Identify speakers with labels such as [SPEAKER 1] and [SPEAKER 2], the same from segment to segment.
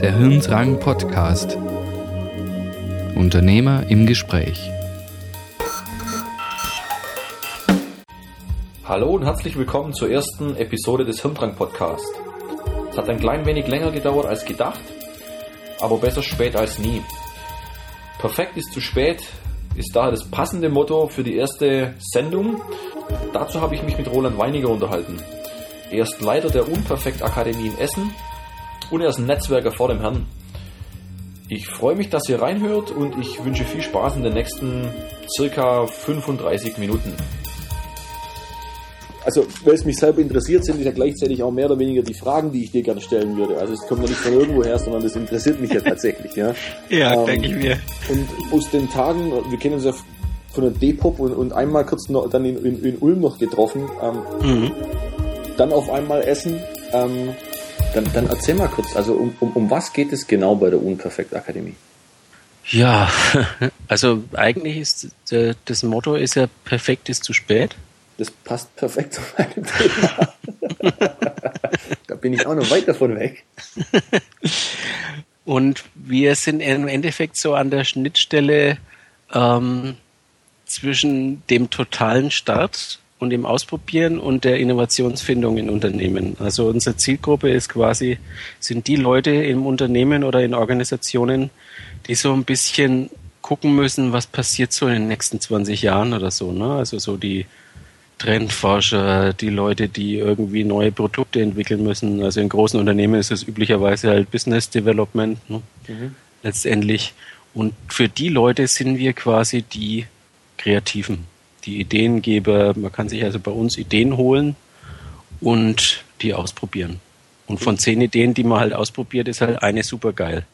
[SPEAKER 1] Der Hirndrang Podcast. Unternehmer im Gespräch.
[SPEAKER 2] Hallo und herzlich willkommen zur ersten Episode des Hirndrang Podcast. Es hat ein klein wenig länger gedauert als gedacht, aber besser spät als nie. Perfekt ist zu spät ist daher das passende Motto für die erste Sendung. Dazu habe ich mich mit Roland Weiniger unterhalten. Er ist Leiter der Unperfekt Akademie in Essen und er ist ein Netzwerker vor dem Herrn. Ich freue mich, dass ihr reinhört und ich wünsche viel Spaß in den nächsten circa 35 Minuten. Also, weil es mich selber interessiert, sind ja gleichzeitig auch mehr oder weniger die Fragen, die ich dir gerne stellen würde. Also, es kommt ja nicht von irgendwo her, sondern das interessiert mich ja tatsächlich. Ja,
[SPEAKER 3] ja ähm, denke ich mir.
[SPEAKER 2] Und aus den Tagen, wir kennen uns ja von der Depop und, und einmal kurz noch, dann in, in, in Ulm noch getroffen. Ähm, mhm dann auf einmal essen. Ähm, dann, dann erzähl mal kurz, also um, um, um was geht es genau bei der Unperfekt Akademie?
[SPEAKER 3] Ja, also eigentlich ist äh, das Motto ist ja perfekt ist zu spät.
[SPEAKER 2] Das passt perfekt zu meinem Thema. da bin ich auch noch weit davon weg.
[SPEAKER 3] Und wir sind im Endeffekt so an der Schnittstelle ähm, zwischen dem totalen Start und dem Ausprobieren und der Innovationsfindung in Unternehmen. Also unsere Zielgruppe ist quasi, sind die Leute im Unternehmen oder in Organisationen, die so ein bisschen gucken müssen, was passiert so in den nächsten 20 Jahren oder so. Ne? Also so die Trendforscher, die Leute, die irgendwie neue Produkte entwickeln müssen. Also in großen Unternehmen ist es üblicherweise halt Business Development ne? mhm. letztendlich. Und für die Leute sind wir quasi die Kreativen die Ideengeber. Man kann sich also bei uns Ideen holen und die ausprobieren. Und von zehn Ideen, die man halt ausprobiert, ist halt eine super geil.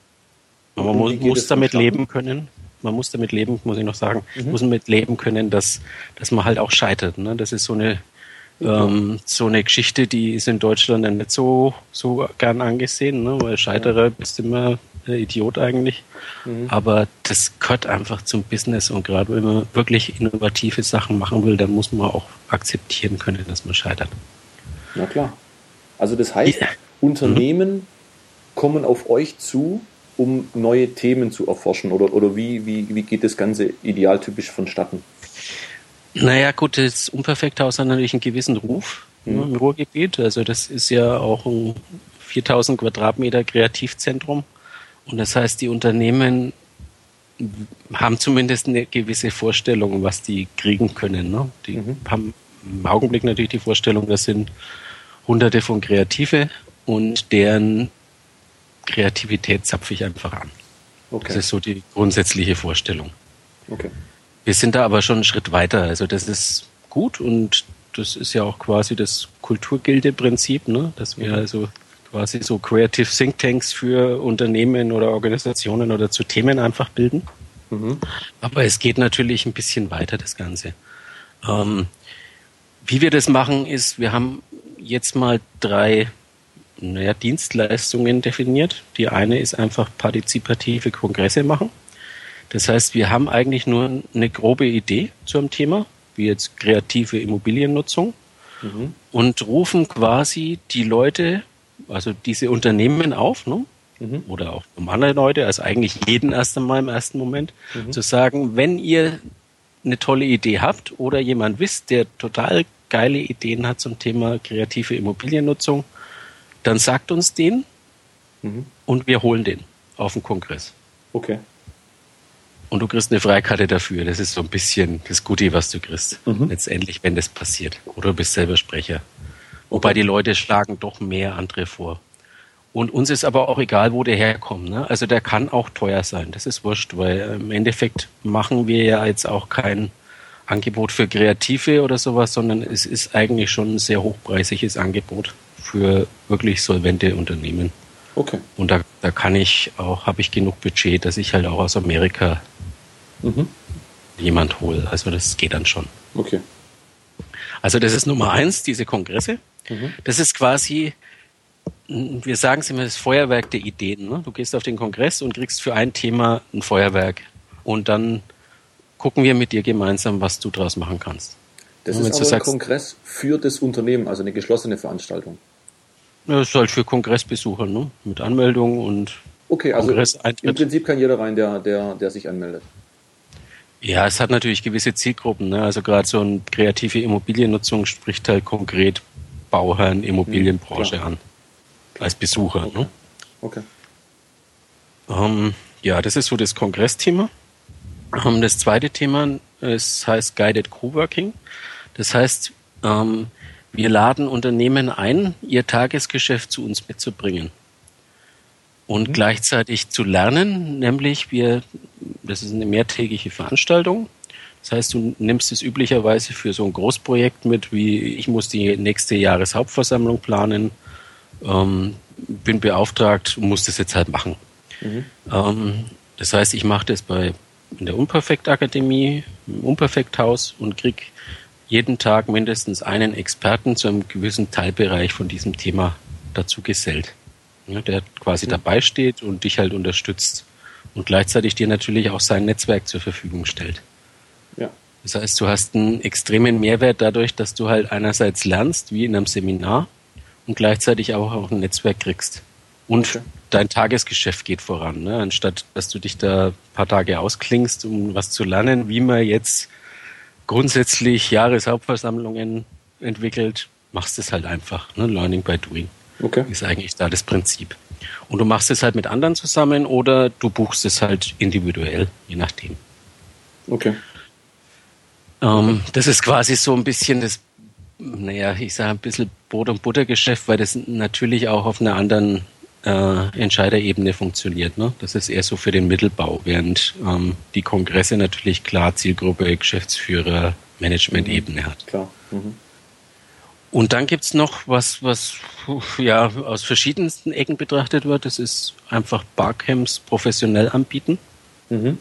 [SPEAKER 3] man muss, muss damit leben können. Man muss damit leben, muss ich noch sagen, mhm. muss damit leben können, dass, dass man halt auch scheitert. Ne? Das ist so eine, ähm, so eine Geschichte, die ist in Deutschland nicht so, so gern angesehen, ne? weil Scheiterer bist immer Idiot eigentlich. Mhm. Aber das gehört einfach zum Business und gerade wenn man wirklich innovative Sachen machen will, dann muss man auch akzeptieren können, dass man scheitert.
[SPEAKER 2] Na klar. Also das heißt, ja. Unternehmen mhm. kommen auf euch zu, um neue Themen zu erforschen oder, oder wie, wie, wie geht das Ganze idealtypisch vonstatten?
[SPEAKER 3] Naja, gut, das Unperfekthaus hat natürlich einen gewissen Ruf mhm. im Ruhrgebiet. Also das ist ja auch ein 4000 Quadratmeter Kreativzentrum. Und das heißt, die Unternehmen haben zumindest eine gewisse Vorstellung, was die kriegen können. Ne? Die mhm. haben im Augenblick natürlich die Vorstellung, das sind hunderte von Kreative und deren Kreativität zapfe ich einfach an. Okay. Das ist so die grundsätzliche Vorstellung. Okay. Wir sind da aber schon einen Schritt weiter. Also das ist gut und das ist ja auch quasi das Kulturgilde-Prinzip, ne? dass wir also quasi so Creative Think Tanks für Unternehmen oder Organisationen oder zu Themen einfach bilden. Mhm. Aber es geht natürlich ein bisschen weiter, das Ganze. Ähm, wie wir das machen, ist, wir haben jetzt mal drei naja, Dienstleistungen definiert. Die eine ist einfach partizipative Kongresse machen. Das heißt, wir haben eigentlich nur eine grobe Idee zu einem Thema, wie jetzt kreative Immobiliennutzung, mhm. und rufen quasi die Leute also diese Unternehmen auf, ne? Mhm. oder auch normale Leute, also eigentlich jeden erst einmal im ersten Moment, mhm. zu sagen, wenn ihr eine tolle Idee habt oder jemand wisst, der total geile Ideen hat zum Thema kreative Immobiliennutzung, dann sagt uns den mhm. und wir holen den auf den Kongress.
[SPEAKER 2] Okay.
[SPEAKER 3] Und du kriegst eine Freikarte dafür. Das ist so ein bisschen das Gute, was du kriegst. Mhm. Letztendlich, wenn das passiert. Oder du bist selber Sprecher. Wobei die Leute schlagen doch mehr andere vor. Und uns ist aber auch egal, wo der herkommt. Ne? Also der kann auch teuer sein. Das ist wurscht, weil im Endeffekt machen wir ja jetzt auch kein Angebot für Kreative oder sowas, sondern es ist eigentlich schon ein sehr hochpreisiges Angebot für wirklich solvente Unternehmen. Okay. Und da, da kann ich auch, habe ich genug Budget, dass ich halt auch aus Amerika mhm. jemand hole. Also das geht dann schon.
[SPEAKER 2] Okay.
[SPEAKER 3] Also das ist Nummer eins, diese Kongresse. Mhm. Das ist quasi, wir sagen es immer, das Feuerwerk der Ideen. Ne? Du gehst auf den Kongress und kriegst für ein Thema ein Feuerwerk. Und dann gucken wir mit dir gemeinsam, was du daraus machen kannst.
[SPEAKER 2] Das und ist aber ein sagst, Kongress für das Unternehmen, also eine geschlossene Veranstaltung.
[SPEAKER 3] Das ist halt für Kongressbesucher, ne? Mit Anmeldung und
[SPEAKER 2] Okay, also im Prinzip kann jeder rein, der, der, der sich anmeldet.
[SPEAKER 3] Ja, es hat natürlich gewisse Zielgruppen. Ne? Also gerade so eine kreative Immobiliennutzung spricht halt konkret Bauherren, Immobilienbranche mhm, an. Als Besucher.
[SPEAKER 2] Okay.
[SPEAKER 3] Ne?
[SPEAKER 2] okay.
[SPEAKER 3] Ähm, ja, das ist so das Kongressthema. Ähm, das zweite Thema es heißt Guided Coworking. Das heißt, ähm, wir laden Unternehmen ein, ihr Tagesgeschäft zu uns mitzubringen und mhm. gleichzeitig zu lernen, nämlich wir, das ist eine mehrtägige Veranstaltung. Das heißt, du nimmst es üblicherweise für so ein Großprojekt mit, wie ich muss die nächste Jahreshauptversammlung planen, ähm, bin beauftragt und muss das jetzt halt machen. Mhm. Ähm, das heißt, ich mache das bei in der Unperfekt-Akademie, im Unperfekt-Haus und krieg jeden Tag mindestens einen Experten zu einem gewissen Teilbereich von diesem Thema dazu gesellt. Ja, der quasi mhm. dabei steht und dich halt unterstützt und gleichzeitig dir natürlich auch sein Netzwerk zur Verfügung stellt.
[SPEAKER 2] Ja.
[SPEAKER 3] Das heißt, du hast einen extremen Mehrwert dadurch, dass du halt einerseits lernst, wie in einem Seminar, und gleichzeitig auch, auch ein Netzwerk kriegst. Und okay. dein Tagesgeschäft geht voran, ne? anstatt dass du dich da ein paar Tage ausklingst, um was zu lernen, wie man jetzt grundsätzlich Jahreshauptversammlungen entwickelt, machst es halt einfach. Ne? Learning by doing.
[SPEAKER 2] Okay.
[SPEAKER 3] Ist eigentlich da das Prinzip. Und du machst es halt mit anderen zusammen oder du buchst es halt individuell, je nachdem.
[SPEAKER 2] Okay.
[SPEAKER 3] Ähm, das ist quasi so ein bisschen das, naja, ich sage ein bisschen Brot- und Buttergeschäft, weil das natürlich auch auf einer anderen äh, Entscheiderebene funktioniert. Ne? Das ist eher so für den Mittelbau, während ähm, die Kongresse natürlich klar Zielgruppe, Geschäftsführer, Management-Ebene hat.
[SPEAKER 2] Klar. Mhm.
[SPEAKER 3] Und dann gibt's noch was, was ja aus verschiedensten Ecken betrachtet wird. Das ist einfach Barcamps professionell anbieten. Mhm.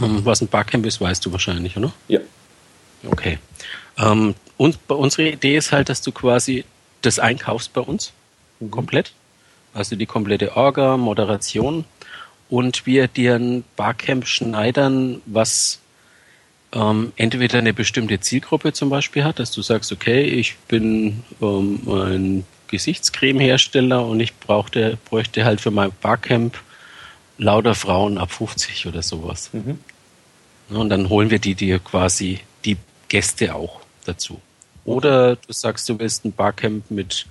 [SPEAKER 3] Ähm, was ein Barcamp ist, weißt du wahrscheinlich, oder?
[SPEAKER 2] Ja.
[SPEAKER 3] Okay. Ähm, und unsere Idee ist halt, dass du quasi das einkaufst bei uns mhm. komplett. Also die komplette Orga, Moderation und wir dir ein Barcamp schneidern, was ähm, entweder eine bestimmte Zielgruppe zum Beispiel hat, dass du sagst, okay, ich bin ähm, ein Gesichtscremehersteller und ich brauchte, bräuchte halt für mein Barcamp lauter Frauen ab 50 oder sowas. Mhm. Und dann holen wir die dir quasi die Gäste auch dazu. Oder du sagst, du willst ein Barcamp mit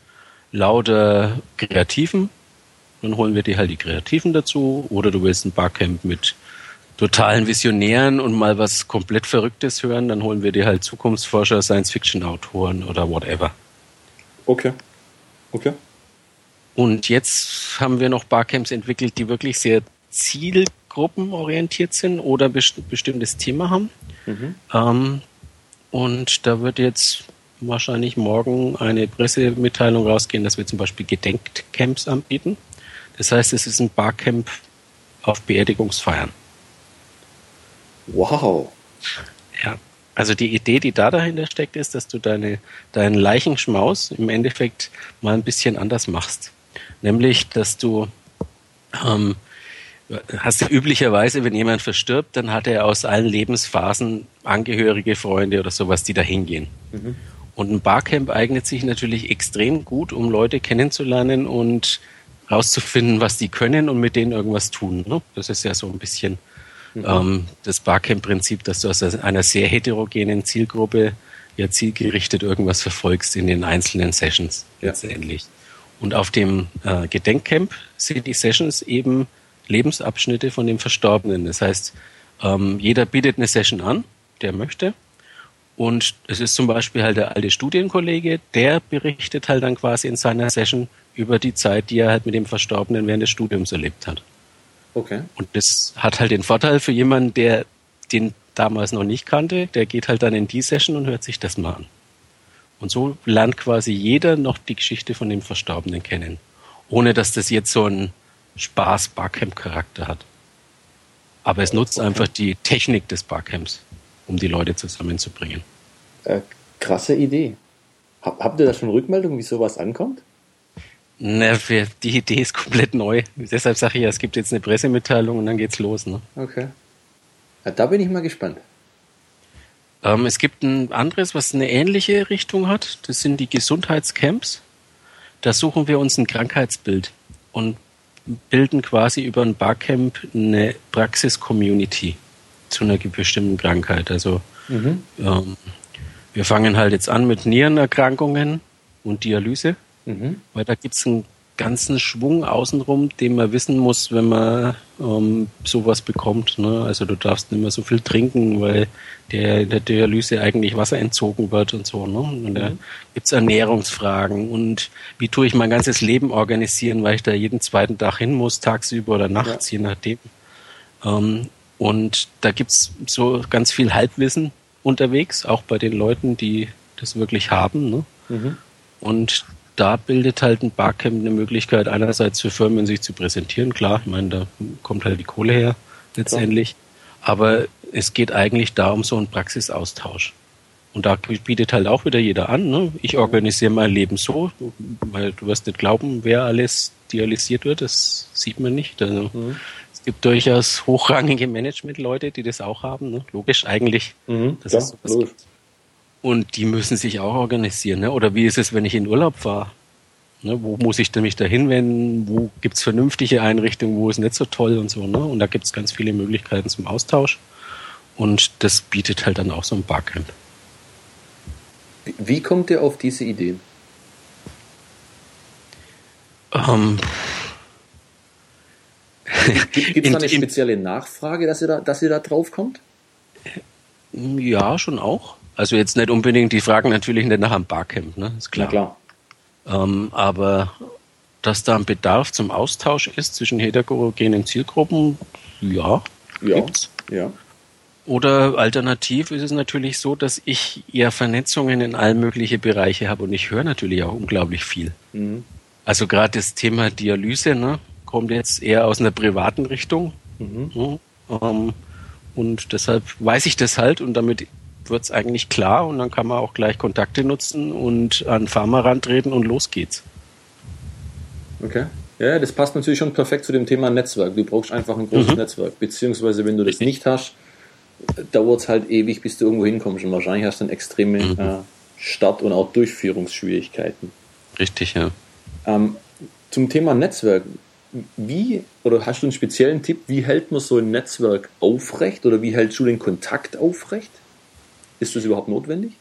[SPEAKER 3] lauter Kreativen, dann holen wir dir halt die Kreativen dazu. Oder du willst ein Barcamp mit totalen Visionären und mal was komplett Verrücktes hören, dann holen wir dir halt Zukunftsforscher, Science-Fiction-Autoren oder whatever.
[SPEAKER 2] Okay. Okay.
[SPEAKER 3] Und jetzt haben wir noch Barcamps entwickelt, die wirklich sehr zielgruppenorientiert sind oder best bestimmtes Thema haben. Mhm. Ähm, und da wird jetzt wahrscheinlich morgen eine Pressemitteilung rausgehen, dass wir zum Beispiel Gedenkcamps anbieten. Das heißt, es ist ein Barcamp auf Beerdigungsfeiern.
[SPEAKER 2] Wow.
[SPEAKER 3] Ja, also die Idee, die da dahinter steckt, ist, dass du deine, deinen Leichenschmaus im Endeffekt mal ein bisschen anders machst. Nämlich, dass du ähm, hast du üblicherweise, wenn jemand verstirbt, dann hat er aus allen Lebensphasen Angehörige, Freunde oder sowas, die da hingehen. Mhm. Und ein Barcamp eignet sich natürlich extrem gut, um Leute kennenzulernen und rauszufinden, was die können und mit denen irgendwas tun. Ne? Das ist ja so ein bisschen Mhm. Ähm, das Barcamp-Prinzip, dass du aus einer sehr heterogenen Zielgruppe ja zielgerichtet irgendwas verfolgst in den einzelnen Sessions ja. letztendlich. Und auf dem äh, Gedenkcamp sind die Sessions eben Lebensabschnitte von dem Verstorbenen. Das heißt, ähm, jeder bietet eine Session an, der möchte. Und es ist zum Beispiel halt der alte Studienkollege, der berichtet halt dann quasi in seiner Session über die Zeit, die er halt mit dem Verstorbenen während des Studiums erlebt hat.
[SPEAKER 2] Okay.
[SPEAKER 3] Und das hat halt den Vorteil für jemanden, der den damals noch nicht kannte, der geht halt dann in die Session und hört sich das mal an. Und so lernt quasi jeder noch die Geschichte von dem Verstorbenen kennen. Ohne dass das jetzt so einen Spaß-Barcamp-Charakter hat. Aber es nutzt okay. einfach die Technik des Barcamps, um die Leute zusammenzubringen.
[SPEAKER 2] Äh, krasse Idee. habt ihr da schon Rückmeldungen, wie sowas ankommt?
[SPEAKER 3] Na, für die Idee ist komplett neu. Deshalb sage ich ja, es gibt jetzt eine Pressemitteilung und dann geht's los. Ne?
[SPEAKER 2] Okay. Ja, da bin ich mal gespannt.
[SPEAKER 3] Ähm, es gibt ein anderes, was eine ähnliche Richtung hat. Das sind die Gesundheitscamps. da suchen wir uns ein Krankheitsbild und bilden quasi über ein Barcamp eine Praxis-Community zu einer bestimmten Krankheit. Also mhm. ähm, wir fangen halt jetzt an mit Nierenerkrankungen und Dialyse, mhm. weil da gibt es einen ganzen Schwung außenrum, den man wissen muss, wenn man ähm, sowas bekommt. Ne? Also du darfst nicht mehr so viel trinken, weil der in der Dialyse eigentlich Wasser entzogen wird und so. Ne? Und da mhm. gibt's Ernährungsfragen und wie tue ich mein ganzes Leben organisieren, weil ich da jeden zweiten Tag hin muss, tagsüber oder nachts, ja. je nachdem. Ähm, und da gibt's so ganz viel Halbwissen unterwegs, auch bei den Leuten, die das wirklich haben. Ne? Mhm. Und da bildet halt ein Barcamp eine Möglichkeit, einerseits für Firmen sich zu präsentieren. Klar, ich meine, da kommt halt die Kohle her letztendlich. Aber es geht eigentlich da um so einen Praxisaustausch. Und da bietet halt auch wieder jeder an. Ne? Ich organisiere mein Leben so, weil du wirst nicht glauben, wer alles dialysiert wird. Das sieht man nicht. Also, mhm. Es gibt durchaus hochrangige Management-Leute, die das auch haben. Ne? Logisch eigentlich. Mhm, dass ja, es sowas gibt. Und die müssen sich auch organisieren. Ne? Oder wie ist es, wenn ich in Urlaub fahre? Ne? Wo muss ich denn mich da hinwenden? Wo gibt's vernünftige Einrichtungen? Wo ist nicht so toll und so? Ne? Und da gibt's ganz viele Möglichkeiten zum Austausch. Und das bietet halt dann auch so ein Barcamp.
[SPEAKER 2] Wie kommt ihr auf diese Ideen? Ähm, Gibt es da eine spezielle Nachfrage, dass ihr da, dass ihr da drauf kommt?
[SPEAKER 3] Ja, schon auch. Also jetzt nicht unbedingt, die fragen natürlich nicht nach einem Barcamp, ne? Ist klar. klar. Ähm, aber dass da ein Bedarf zum Austausch ist zwischen heterogenen Zielgruppen, ja,
[SPEAKER 2] ja, gibt's. ja.
[SPEAKER 3] Oder alternativ ist es natürlich so, dass ich eher Vernetzungen in all mögliche Bereiche habe und ich höre natürlich auch unglaublich viel. Mhm. Also gerade das Thema Dialyse ne, kommt jetzt eher aus einer privaten Richtung. Mhm. Ähm, und deshalb weiß ich das halt und damit wird es eigentlich klar und dann kann man auch gleich Kontakte nutzen und an Pharma rantreten und los geht's.
[SPEAKER 2] Okay. Ja, das passt natürlich schon perfekt zu dem Thema Netzwerk. Du brauchst einfach ein großes mhm. Netzwerk. Beziehungsweise, wenn du das nicht hast, dauert es halt ewig, bis du irgendwo hinkommst. Und wahrscheinlich hast du dann extreme mhm. äh, Start- und auch Durchführungsschwierigkeiten.
[SPEAKER 3] Richtig, ja.
[SPEAKER 2] Ähm, zum Thema Netzwerk. Wie, oder hast du einen speziellen Tipp, wie hält man so ein Netzwerk aufrecht oder wie hältst du den Kontakt aufrecht? Ist das überhaupt notwendig?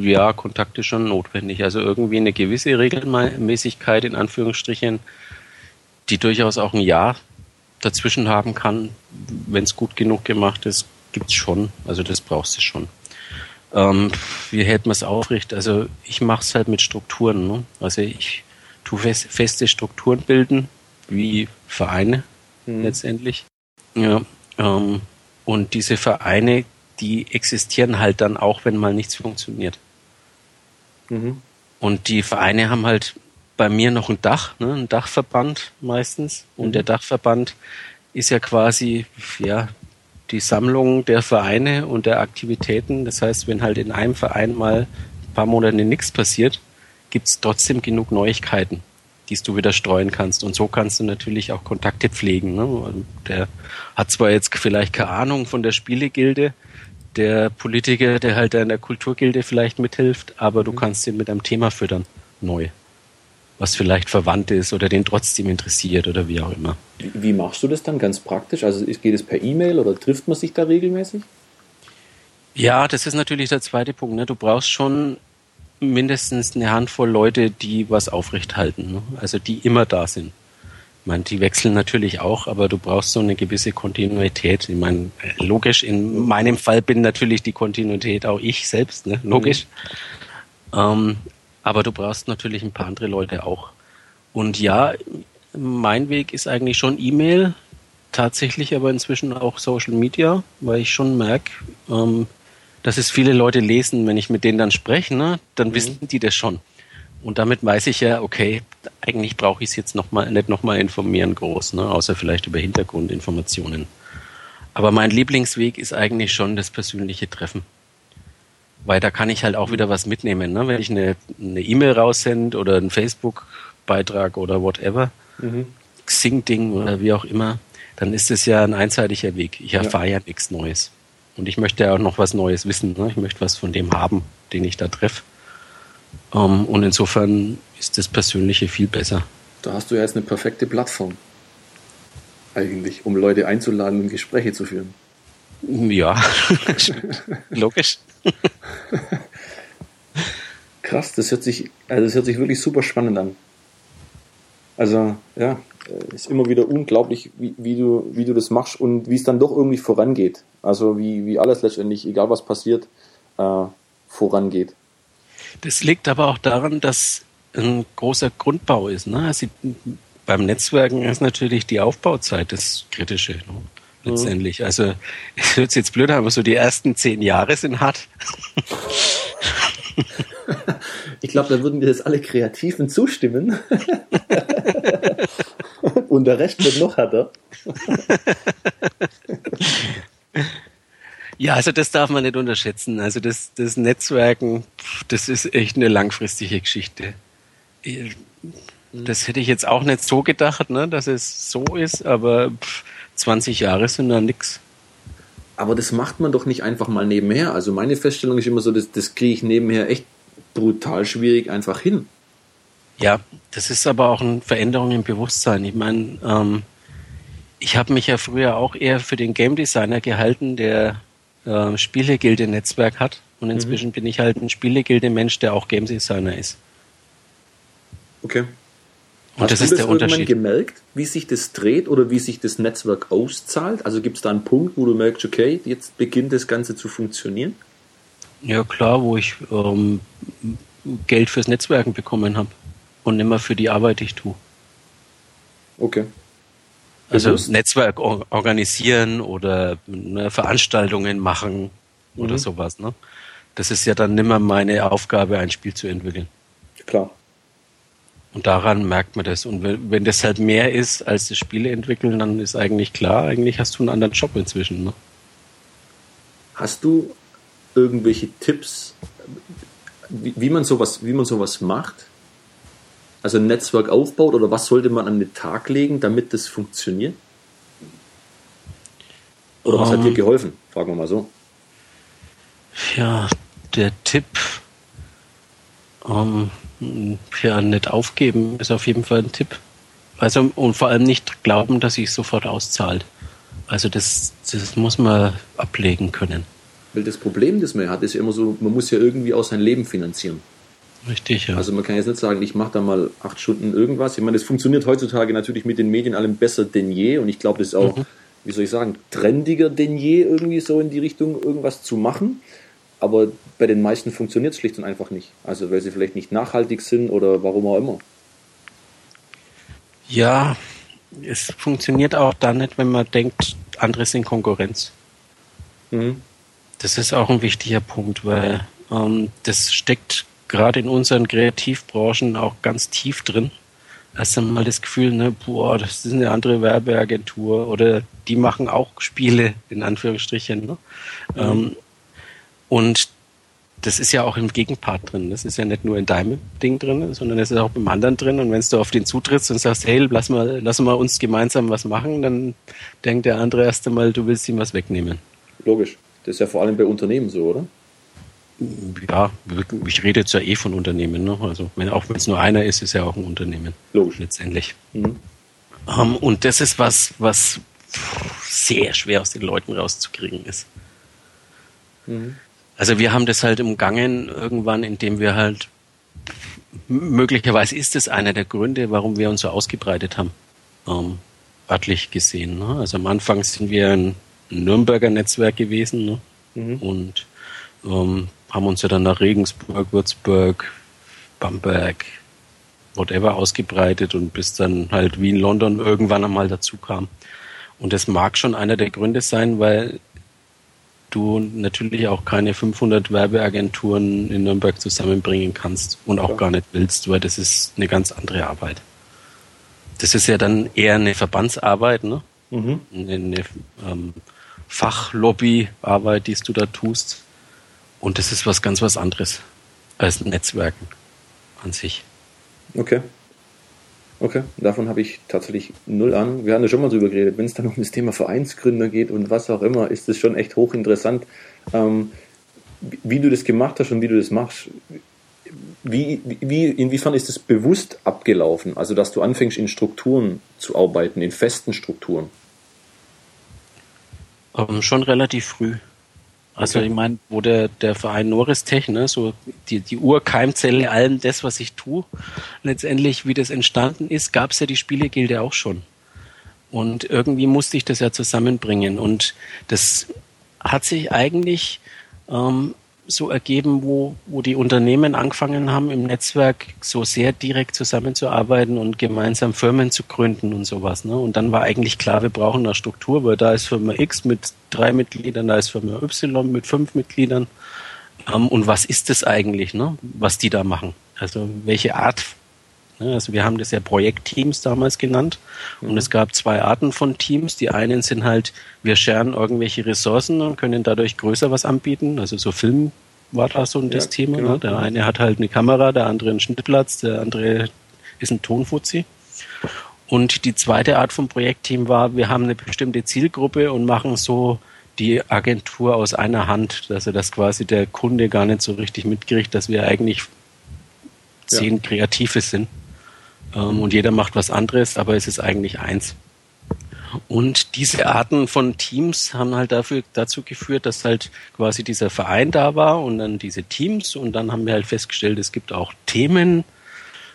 [SPEAKER 3] Ja, Kontakt ist schon notwendig. Also irgendwie eine gewisse Regelmäßigkeit in Anführungsstrichen, die durchaus auch ein Jahr dazwischen haben kann, wenn es gut genug gemacht ist, gibt es schon. Also das brauchst du schon. Ähm, wie hält man es aufrecht? Also ich mache es halt mit Strukturen. Ne? Also ich fest, feste Strukturen bilden, wie Vereine mhm. letztendlich. Ja, ähm, und diese Vereine die existieren halt dann auch, wenn mal nichts funktioniert. Mhm. Und die Vereine haben halt bei mir noch ein Dach, ne, ein Dachverband meistens. Und mhm. der Dachverband ist ja quasi, ja, die Sammlung der Vereine und der Aktivitäten. Das heißt, wenn halt in einem Verein mal ein paar Monate nichts passiert, gibt es trotzdem genug Neuigkeiten, die du wieder streuen kannst. Und so kannst du natürlich auch Kontakte pflegen. Ne? Der hat zwar jetzt vielleicht keine Ahnung von der Spielegilde, der Politiker, der halt in der Kulturgilde vielleicht mithilft, aber du mhm. kannst ihn mit einem Thema füttern, neu. Was vielleicht verwandt ist oder den trotzdem interessiert oder wie auch immer.
[SPEAKER 2] Wie machst du das dann ganz praktisch? Also geht es per E-Mail oder trifft man sich da regelmäßig?
[SPEAKER 3] Ja, das ist natürlich der zweite Punkt. Ne? Du brauchst schon mindestens eine Handvoll Leute, die was aufrecht halten. Ne? Also die immer da sind. Ich meine, die wechseln natürlich auch, aber du brauchst so eine gewisse Kontinuität. Ich meine, logisch, in meinem Fall bin natürlich die Kontinuität auch ich selbst, ne? logisch. Mhm. Ähm, aber du brauchst natürlich ein paar andere Leute auch. Und ja, mein Weg ist eigentlich schon E-Mail, tatsächlich aber inzwischen auch Social Media, weil ich schon merke, ähm, dass es viele Leute lesen, wenn ich mit denen dann spreche, ne, dann mhm. wissen die das schon. Und damit weiß ich ja, okay, eigentlich brauche ich es jetzt noch mal, nicht nochmal informieren groß, ne? außer vielleicht über Hintergrundinformationen. Aber mein Lieblingsweg ist eigentlich schon das persönliche Treffen. Weil da kann ich halt auch wieder was mitnehmen. Ne? Wenn ich eine E-Mail e raussende oder einen Facebook-Beitrag oder whatever, mhm. Xing-Ding oder wie auch immer, dann ist es ja ein einseitiger Weg. Ich erfahre ja. ja nichts Neues. Und ich möchte ja auch noch was Neues wissen. Ne? Ich möchte was von dem haben, den ich da treffe. Ähm, und insofern ist das Persönliche viel besser.
[SPEAKER 2] Da hast du ja jetzt eine perfekte Plattform. Eigentlich, um Leute einzuladen und Gespräche zu führen.
[SPEAKER 3] Ja, logisch.
[SPEAKER 2] Krass, das hört sich, also das hört sich wirklich super spannend an. Also, ja, ist immer wieder unglaublich, wie, wie, du, wie du das machst und wie es dann doch irgendwie vorangeht. Also wie, wie alles letztendlich, egal was passiert, äh, vorangeht.
[SPEAKER 3] Das liegt aber auch daran, dass ein großer Grundbau ist. Ne? Also beim Netzwerken ist natürlich die Aufbauzeit das Kritische. Ne? Letztendlich. Mhm. Also es hört sich jetzt blöd an, aber so die ersten zehn Jahre sind hart.
[SPEAKER 2] Ich glaube, da würden wir jetzt alle Kreativen zustimmen. Und der Rest wird noch härter.
[SPEAKER 3] Ja, also das darf man nicht unterschätzen. Also das, das Netzwerken, das ist echt eine langfristige Geschichte. Das hätte ich jetzt auch nicht so gedacht, ne, dass es so ist, aber 20 Jahre sind da nix.
[SPEAKER 2] Aber das macht man doch nicht einfach mal nebenher. Also meine Feststellung ist immer so, das, das kriege ich nebenher echt brutal schwierig einfach hin.
[SPEAKER 3] Ja, das ist aber auch eine Veränderung im Bewusstsein. Ich meine, ähm, ich habe mich ja früher auch eher für den Game Designer gehalten, der äh, Spielegilde-Netzwerk hat. Und mhm. inzwischen mhm. bin ich halt ein Spielegilde-Mensch, der auch Game Designer ist.
[SPEAKER 2] Okay.
[SPEAKER 3] Und Hast das du ist das der Unterschied.
[SPEAKER 2] gemerkt, wie sich das dreht oder wie sich das Netzwerk auszahlt? Also gibt es da einen Punkt, wo du merkst, okay, jetzt beginnt das Ganze zu funktionieren?
[SPEAKER 3] Ja klar, wo ich ähm, Geld fürs Netzwerken bekommen habe und mehr für die Arbeit, die ich tue.
[SPEAKER 2] Okay.
[SPEAKER 3] Also Bewusst? Netzwerk organisieren oder ne, Veranstaltungen machen mhm. oder sowas. Ne? Das ist ja dann nimmer meine Aufgabe, ein Spiel zu entwickeln.
[SPEAKER 2] Klar.
[SPEAKER 3] Und daran merkt man das. Und wenn, wenn das halt mehr ist als das Spiele entwickeln, dann ist eigentlich klar, eigentlich hast du einen anderen Job inzwischen. Ne?
[SPEAKER 2] Hast du irgendwelche Tipps, wie, wie, man sowas, wie man sowas macht? Also ein Netzwerk aufbaut oder was sollte man an den Tag legen, damit das funktioniert? Oder was um, hat dir ähm. geholfen? Fragen wir mal so.
[SPEAKER 3] Ja, der Tipp, um, ja, nicht aufgeben, ist auf jeden Fall ein Tipp. Also, und vor allem nicht glauben, dass sich sofort auszahlt. Also, das, das muss man ablegen können.
[SPEAKER 2] Weil das Problem, das man hat, ist ja immer so, man muss ja irgendwie auch sein Leben finanzieren.
[SPEAKER 3] Richtig, ja.
[SPEAKER 2] Also man kann jetzt nicht sagen, ich mache da mal acht Stunden irgendwas. Ich meine, das funktioniert heutzutage natürlich mit den Medien allem besser denn je und ich glaube, das ist auch, mhm. wie soll ich sagen, trendiger denn je irgendwie so in die Richtung irgendwas zu machen. Aber bei den meisten funktioniert es schlicht und einfach nicht. Also weil sie vielleicht nicht nachhaltig sind oder warum auch immer.
[SPEAKER 3] Ja, es funktioniert auch dann nicht, wenn man denkt, andere sind Konkurrenz. Mhm. Das ist auch ein wichtiger Punkt, weil ähm, das steckt gerade in unseren Kreativbranchen auch ganz tief drin. Erst einmal das Gefühl, ne, boah, das ist eine andere Werbeagentur oder die machen auch Spiele, in Anführungsstrichen. Ne? Mhm. Ähm, und das ist ja auch im Gegenpart drin. Das ist ja nicht nur in deinem Ding drin, sondern es ist auch beim anderen drin. Und wenn du auf den zutrittst und sagst, hey, lass mal, lass mal uns gemeinsam was machen, dann denkt der andere erst einmal, du willst ihm was wegnehmen.
[SPEAKER 2] Logisch. Das ist ja vor allem bei Unternehmen so, oder?
[SPEAKER 3] Ja, ich rede jetzt ja eh von Unternehmen. Ne? Also wenn, auch wenn es nur einer ist, ist ja auch ein Unternehmen.
[SPEAKER 2] Logisch.
[SPEAKER 3] Letztendlich. Mhm. Um, ähm, und das ist was, was sehr schwer aus den Leuten rauszukriegen ist. Mhm. Also wir haben das halt umgangen irgendwann, indem wir halt möglicherweise ist es einer der Gründe, warum wir uns so ausgebreitet haben, ähm, örtlich gesehen. Ne? Also am Anfang sind wir ein Nürnberger Netzwerk gewesen ne? mhm. und ähm, haben uns ja dann nach Regensburg, Würzburg, Bamberg, whatever ausgebreitet und bis dann halt Wien, London irgendwann einmal dazu kam. Und das mag schon einer der Gründe sein, weil du natürlich auch keine 500 Werbeagenturen in Nürnberg zusammenbringen kannst und auch ja. gar nicht willst, weil das ist eine ganz andere Arbeit. Das ist ja dann eher eine Verbandsarbeit, ne? Mhm. Eine, eine ähm, Fachlobbyarbeit, die du da tust. Und das ist was ganz was anderes als Netzwerken an sich.
[SPEAKER 2] Okay. Okay, davon habe ich tatsächlich null Ahnung. Wir haben ja schon mal drüber geredet. Wenn es dann um das Thema Vereinsgründer geht und was auch immer, ist es schon echt hochinteressant, ähm, wie du das gemacht hast und wie du das machst. wie, wie, inwiefern ist es bewusst abgelaufen? Also, dass du anfängst, in Strukturen zu arbeiten, in festen Strukturen?
[SPEAKER 3] Ähm, schon relativ früh. Also okay. ich meine, wo der, der Verein Noristech, ne, so die, die Urkeimzelle allem das, was ich tue, letztendlich, wie das entstanden ist, gab es ja die Spielegilde auch schon. Und irgendwie musste ich das ja zusammenbringen. Und das hat sich eigentlich ähm, so ergeben, wo, wo die Unternehmen angefangen haben, im Netzwerk so sehr direkt zusammenzuarbeiten und gemeinsam Firmen zu gründen und sowas. Ne? Und dann war eigentlich klar, wir brauchen eine Struktur, weil da ist Firma X mit drei Mitgliedern, da ist Firma Y mit fünf Mitgliedern. Ähm, und was ist das eigentlich, ne? was die da machen? Also welche Art also wir haben das ja Projektteams damals genannt und mhm. es gab zwei Arten von Teams. Die einen sind halt, wir scheren irgendwelche Ressourcen und können dadurch größer was anbieten. Also so Film war da so das ja, Thema. Genau. Ne? Der eine hat halt eine Kamera, der andere einen Schnittplatz, der andere ist ein Tonfuzzi. Und die zweite Art von Projektteam war, wir haben eine bestimmte Zielgruppe und machen so die Agentur aus einer Hand, also dass quasi der Kunde gar nicht so richtig mitkriegt, dass wir eigentlich zehn ja. Kreative sind. Ähm, und jeder macht was anderes, aber es ist eigentlich eins. Und diese Arten von Teams haben halt dafür, dazu geführt, dass halt quasi dieser Verein da war und dann diese Teams. Und dann haben wir halt festgestellt, es gibt auch Themen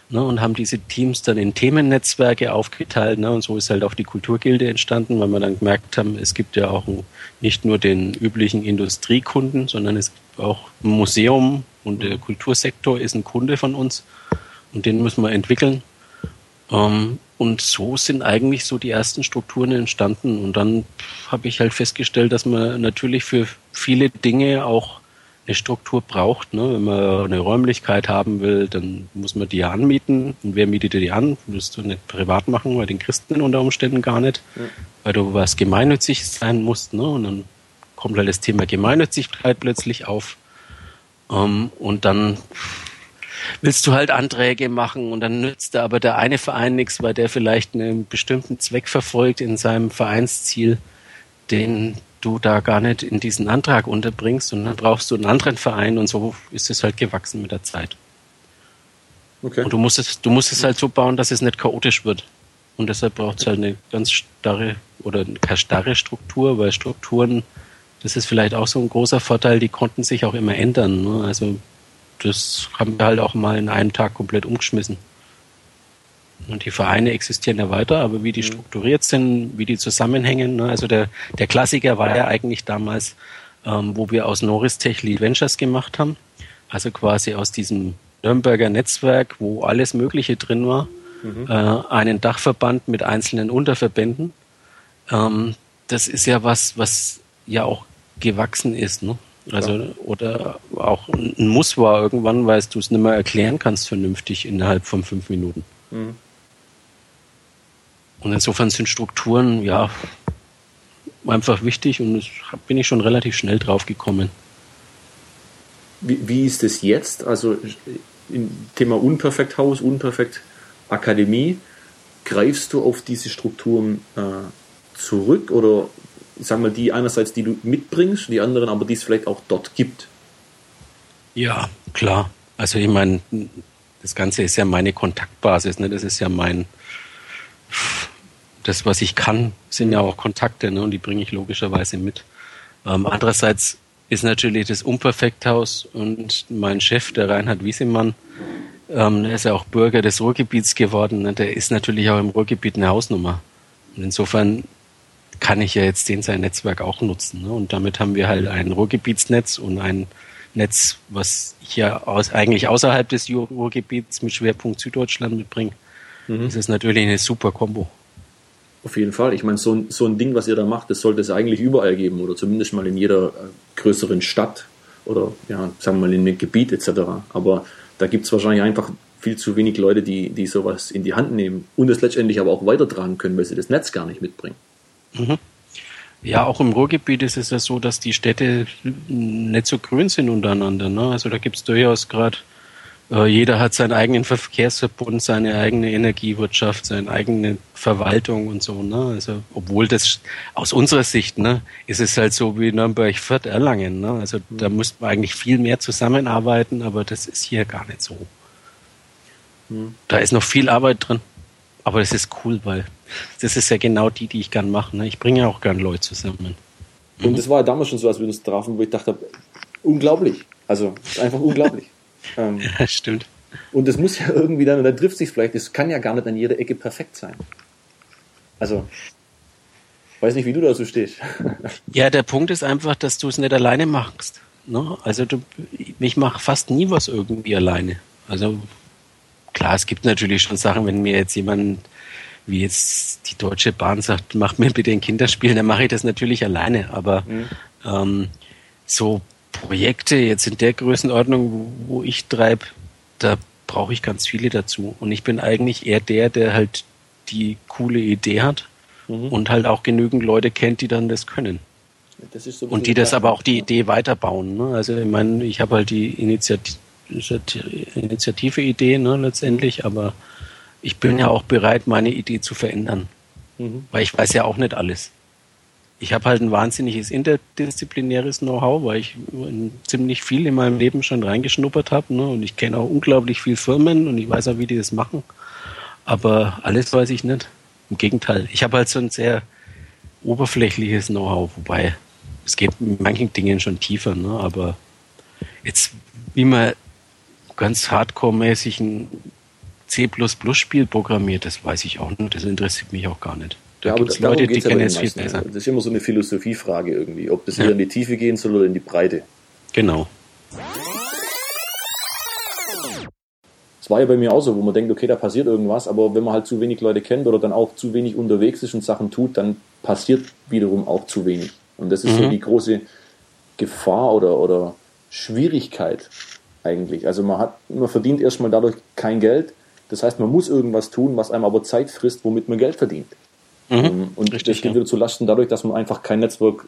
[SPEAKER 3] ne, und haben diese Teams dann in Themennetzwerke aufgeteilt ne, und so ist halt auch die Kulturgilde entstanden, weil wir dann gemerkt haben, es gibt ja auch nicht nur den üblichen Industriekunden, sondern es gibt auch ein Museum und der Kultursektor ist ein Kunde von uns. Und den müssen wir entwickeln und so sind eigentlich so die ersten Strukturen entstanden. Und dann habe ich halt festgestellt, dass man natürlich für viele Dinge auch eine Struktur braucht. Ne? Wenn man eine Räumlichkeit haben will, dann muss man die ja anmieten. Und wer mietet die an? Willst du nicht privat machen, weil den Christen unter Umständen gar nicht, ja. weil du was gemeinnützig sein musst. Ne? Und dann kommt halt das Thema Gemeinnützigkeit plötzlich auf. Ähm, und dann willst du halt Anträge machen und dann nützt da aber der eine Verein nichts, weil der vielleicht einen bestimmten Zweck verfolgt in seinem Vereinsziel, den du da gar nicht in diesen Antrag unterbringst und dann brauchst du einen anderen Verein und so ist es halt gewachsen mit der Zeit. Okay. Und du musst es, du musst es halt so bauen, dass es nicht chaotisch wird. Und deshalb braucht es halt eine ganz starre oder keine starre Struktur, weil Strukturen, das ist vielleicht auch so ein großer Vorteil, die konnten sich auch immer ändern. Ne? Also das haben wir halt auch mal in einem Tag komplett umgeschmissen. Und die Vereine existieren ja weiter, aber wie die mhm. strukturiert sind, wie die zusammenhängen, ne? also der, der Klassiker war ja eigentlich damals, ähm, wo wir aus Norris Tech Lead Ventures gemacht haben, also quasi aus diesem Nürnberger Netzwerk, wo alles Mögliche drin war, mhm. äh, einen Dachverband mit einzelnen Unterverbänden. Ähm, das ist ja was, was ja auch gewachsen ist. Ne? Also, ja. oder auch ein Muss war irgendwann, weil du es nicht mehr erklären kannst vernünftig innerhalb von fünf Minuten. Mhm. Und insofern sind Strukturen, ja, einfach wichtig und da bin ich schon relativ schnell drauf gekommen.
[SPEAKER 2] Wie, wie ist es jetzt? Also, im Thema Unperfekt Haus, Unperfekt Akademie, greifst du auf diese Strukturen äh, zurück oder sagen wir, die einerseits, die du mitbringst, die anderen aber, die es vielleicht auch dort gibt.
[SPEAKER 3] Ja, klar. Also ich meine, das Ganze ist ja meine Kontaktbasis, ne? Das ist ja mein, das, was ich kann, sind ja auch Kontakte, ne? Und die bringe ich logischerweise mit. Ähm, andererseits ist natürlich das Unperfekthaus und mein Chef, der Reinhard Wiesemann, ähm, der ist ja auch Bürger des Ruhrgebiets geworden, ne? der ist natürlich auch im Ruhrgebiet eine Hausnummer. Und insofern kann ich ja jetzt den sein Netzwerk auch nutzen. Ne? Und damit haben wir halt ein Ruhrgebietsnetz und ein Netz, was hier aus, eigentlich außerhalb des Ruhrgebiets mit Schwerpunkt Süddeutschland mitbringt. Mhm. Das ist natürlich eine super Kombo.
[SPEAKER 2] Auf jeden Fall. Ich meine, so ein, so ein Ding, was ihr da macht, das sollte es eigentlich überall geben oder zumindest mal in jeder äh, größeren Stadt oder ja, sagen wir mal in einem Gebiet etc. Aber da gibt es wahrscheinlich einfach viel zu wenig Leute, die, die sowas in die Hand nehmen und es letztendlich aber auch weitertragen können, weil sie das Netz gar nicht mitbringen.
[SPEAKER 3] Mhm. Ja, auch im Ruhrgebiet ist es ja so, dass die Städte nicht so grün sind untereinander. Ne? Also da gibt es durchaus gerade Äh, jeder hat seinen eigenen Verkehrsverbund, seine eigene Energiewirtschaft, seine eigene Verwaltung und so. Ne? Also, obwohl das aus unserer Sicht ne, ist es halt so wie Nürnberg, Fürth, Erlangen. Ne? Also da muss man eigentlich viel mehr zusammenarbeiten, aber das ist hier gar nicht so. Hm. Da ist noch viel Arbeit drin. Aber das ist cool, weil das ist ja genau die, die ich gern mache. Ne? Ich bringe ja auch gern Leute zusammen.
[SPEAKER 2] Und das war ja damals schon so, als wir uns trafen, wo ich dachte, unglaublich. Also, einfach unglaublich.
[SPEAKER 3] Ähm, ja, stimmt.
[SPEAKER 2] Und das muss ja irgendwie dann, und dann trifft sich vielleicht, das kann ja gar nicht an jeder Ecke perfekt sein. Also, weiß nicht, wie du da so stehst.
[SPEAKER 3] Ja, der Punkt ist einfach, dass du es nicht alleine machst. Ne? Also du, ich mache fast nie was irgendwie alleine. Also klar, es gibt natürlich schon Sachen, wenn mir jetzt jemand wie jetzt die Deutsche Bahn sagt, mach mir bitte ein Kinderspiel, dann mache ich das natürlich alleine. Aber mhm. ähm, so Projekte jetzt in der Größenordnung, wo, ich treibe, da brauche ich ganz viele dazu. Und ich bin eigentlich eher der, der halt die coole Idee hat mhm. und halt auch genügend Leute kennt, die dann das können. Das so und die das aber auch die Idee weiterbauen. Ne? Also ich meine, ich habe halt die Initiative, Initiative-Idee ne, letztendlich, aber ich bin ja auch bereit, meine Idee zu verändern. Mhm. Weil ich weiß ja auch nicht alles ich habe halt ein wahnsinniges interdisziplinäres Know-how, weil ich ziemlich viel in meinem Leben schon reingeschnuppert habe. Ne? Und ich kenne auch unglaublich viele Firmen und ich weiß auch, wie die das machen. Aber alles weiß ich nicht. Im Gegenteil. Ich habe halt so ein sehr oberflächliches Know-how, wobei es geht in manchen Dingen schon tiefer. Ne? Aber jetzt, wie man ganz hardcore-mäßig ein C++-Spiel programmiert, das weiß ich auch nicht. Das interessiert mich auch gar nicht.
[SPEAKER 2] Da ja, gibt es Leute, die kennen es viel besser. Das ist immer so eine Philosophiefrage irgendwie, ob das ja. eher in die Tiefe gehen soll oder in die Breite.
[SPEAKER 3] Genau.
[SPEAKER 2] Es war ja bei mir auch so, wo man denkt, okay, da passiert irgendwas, aber wenn man halt zu wenig Leute kennt oder dann auch zu wenig unterwegs ist und Sachen tut, dann passiert wiederum auch zu wenig. Und das ist mhm. so die große Gefahr oder, oder Schwierigkeit eigentlich. Also man hat, man verdient erstmal dadurch kein Geld. Das heißt, man muss irgendwas tun, was einem aber Zeit frisst, womit man Geld verdient. Mhm, ähm, und richtig, das geht ja. wieder zu Lasten dadurch, dass man einfach kein Netzwerk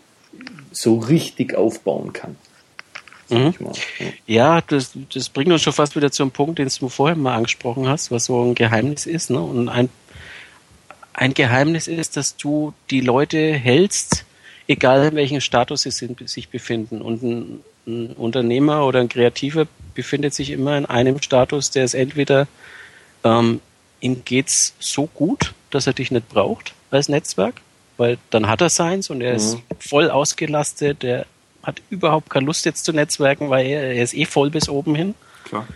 [SPEAKER 2] so richtig aufbauen kann.
[SPEAKER 3] Mhm. Ja, das, das bringt uns schon fast wieder zum Punkt, den du vorher mal angesprochen hast, was so ein Geheimnis ist. Ne? Und ein, ein Geheimnis ist, dass du die Leute hältst, egal in welchem Status sie sind, sich befinden. Und ein, ein Unternehmer oder ein Kreativer befindet sich immer in einem Status, der ist entweder ähm, ihm geht's so gut, dass er dich nicht braucht, als Netzwerk, weil dann hat er seins und er mhm. ist voll ausgelastet, der hat überhaupt keine Lust jetzt zu Netzwerken, weil er, er ist eh voll bis oben hin. Klar.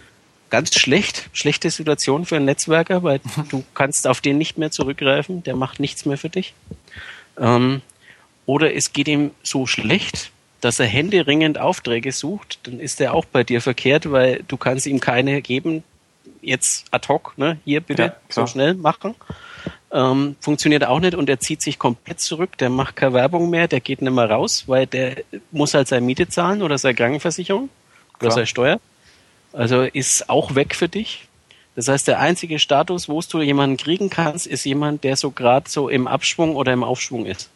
[SPEAKER 3] Ganz schlecht, schlechte Situation für einen Netzwerker, weil du kannst auf den nicht mehr zurückgreifen, der macht nichts mehr für dich. Ähm, oder es geht ihm so schlecht, dass er händeringend Aufträge sucht, dann ist er auch bei dir verkehrt, weil du kannst ihm keine geben, jetzt ad hoc, ne, hier bitte ja, so schnell machen ähm, funktioniert auch nicht und er zieht sich komplett zurück, der macht keine Werbung mehr, der geht nicht mehr raus, weil der muss halt seine Miete zahlen oder seine Krankenversicherung oder seine Steuer. Also ist auch weg für dich. Das heißt, der einzige Status, wo du jemanden kriegen kannst, ist jemand, der so gerade so im Abschwung oder im Aufschwung ist.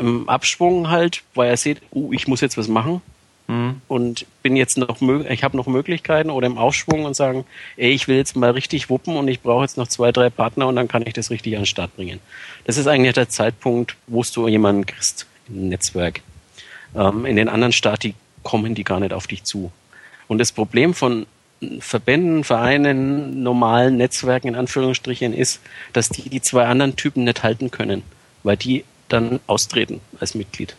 [SPEAKER 3] Im Abschwung halt, weil er sieht, uh, ich muss jetzt was machen mhm. und bin jetzt noch, ich habe noch Möglichkeiten oder im Aufschwung und sagen, ey, ich will jetzt mal richtig wuppen und ich brauche jetzt noch zwei, drei Partner und dann kann ich das richtig an den Start bringen. Das ist eigentlich der Zeitpunkt, wo du jemanden kriegst im Netzwerk. Ähm, in den anderen Staaten kommen die gar nicht auf dich zu. Und das Problem von Verbänden, Vereinen, normalen Netzwerken in Anführungsstrichen ist, dass die die zwei anderen Typen nicht halten können, weil die dann austreten als Mitglied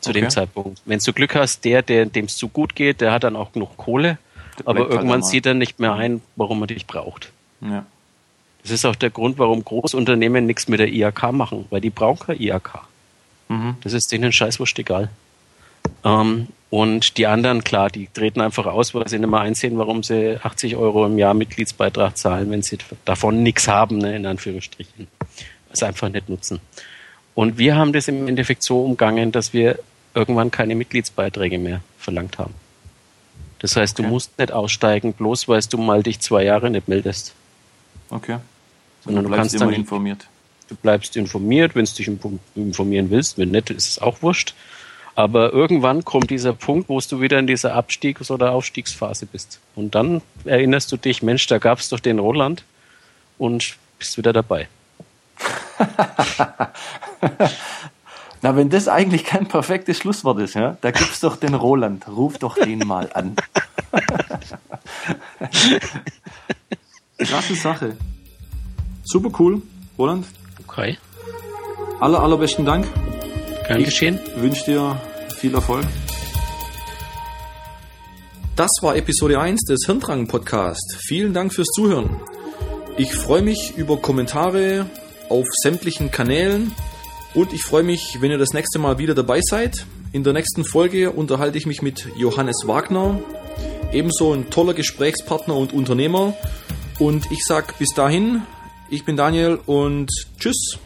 [SPEAKER 3] zu okay. dem Zeitpunkt. Wenn du Glück hast, der, der dem es zu gut geht, der hat dann auch genug Kohle, aber halt irgendwann halt sieht er nicht mehr ein, warum er dich braucht. Ja. Das ist auch der Grund, warum Großunternehmen nichts mit der IAK machen, weil die brauchen keine IAK. Mhm. Das ist denen scheißwurscht egal. Ähm, und die anderen, klar, die treten einfach aus, weil sie nicht mehr einsehen, warum sie 80 Euro im Jahr Mitgliedsbeitrag zahlen, wenn sie davon nichts haben, ne, in Anführungsstrichen. Es einfach nicht nutzen. Und wir haben das im Endeffekt so umgangen, dass wir irgendwann keine Mitgliedsbeiträge mehr verlangt haben. Das heißt, okay. du musst nicht aussteigen, bloß weil du mal dich zwei Jahre nicht meldest.
[SPEAKER 2] Okay.
[SPEAKER 3] Sondern du, du kannst dann informiert. Du bleibst informiert, wenn du dich informieren willst. Wenn nicht, ist es auch wurscht. Aber irgendwann kommt dieser Punkt, wo du wieder in dieser Abstiegs- oder Aufstiegsphase bist. Und dann erinnerst du dich, Mensch, da gab es doch den Roland und bist wieder dabei.
[SPEAKER 4] Na, wenn das eigentlich kein perfektes Schlusswort ist, ja, da gibt's doch den Roland. Ruf doch den mal an. Krasse Sache. Super cool, Roland.
[SPEAKER 3] Okay.
[SPEAKER 4] Aller, allerbesten Dank.
[SPEAKER 3] Gern geschehen.
[SPEAKER 4] Ich wünsche dir viel Erfolg.
[SPEAKER 2] Das war Episode 1 des Hirndrang Podcast. Vielen Dank fürs Zuhören. Ich freue mich über Kommentare auf sämtlichen Kanälen und ich freue mich, wenn ihr das nächste Mal wieder dabei seid. In der nächsten Folge unterhalte ich mich mit Johannes Wagner, ebenso ein toller Gesprächspartner und Unternehmer. Und ich sage bis dahin, ich bin Daniel und tschüss.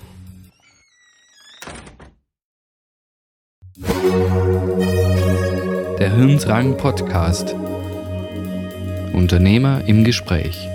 [SPEAKER 1] Der Hirndrang Podcast. Unternehmer im Gespräch.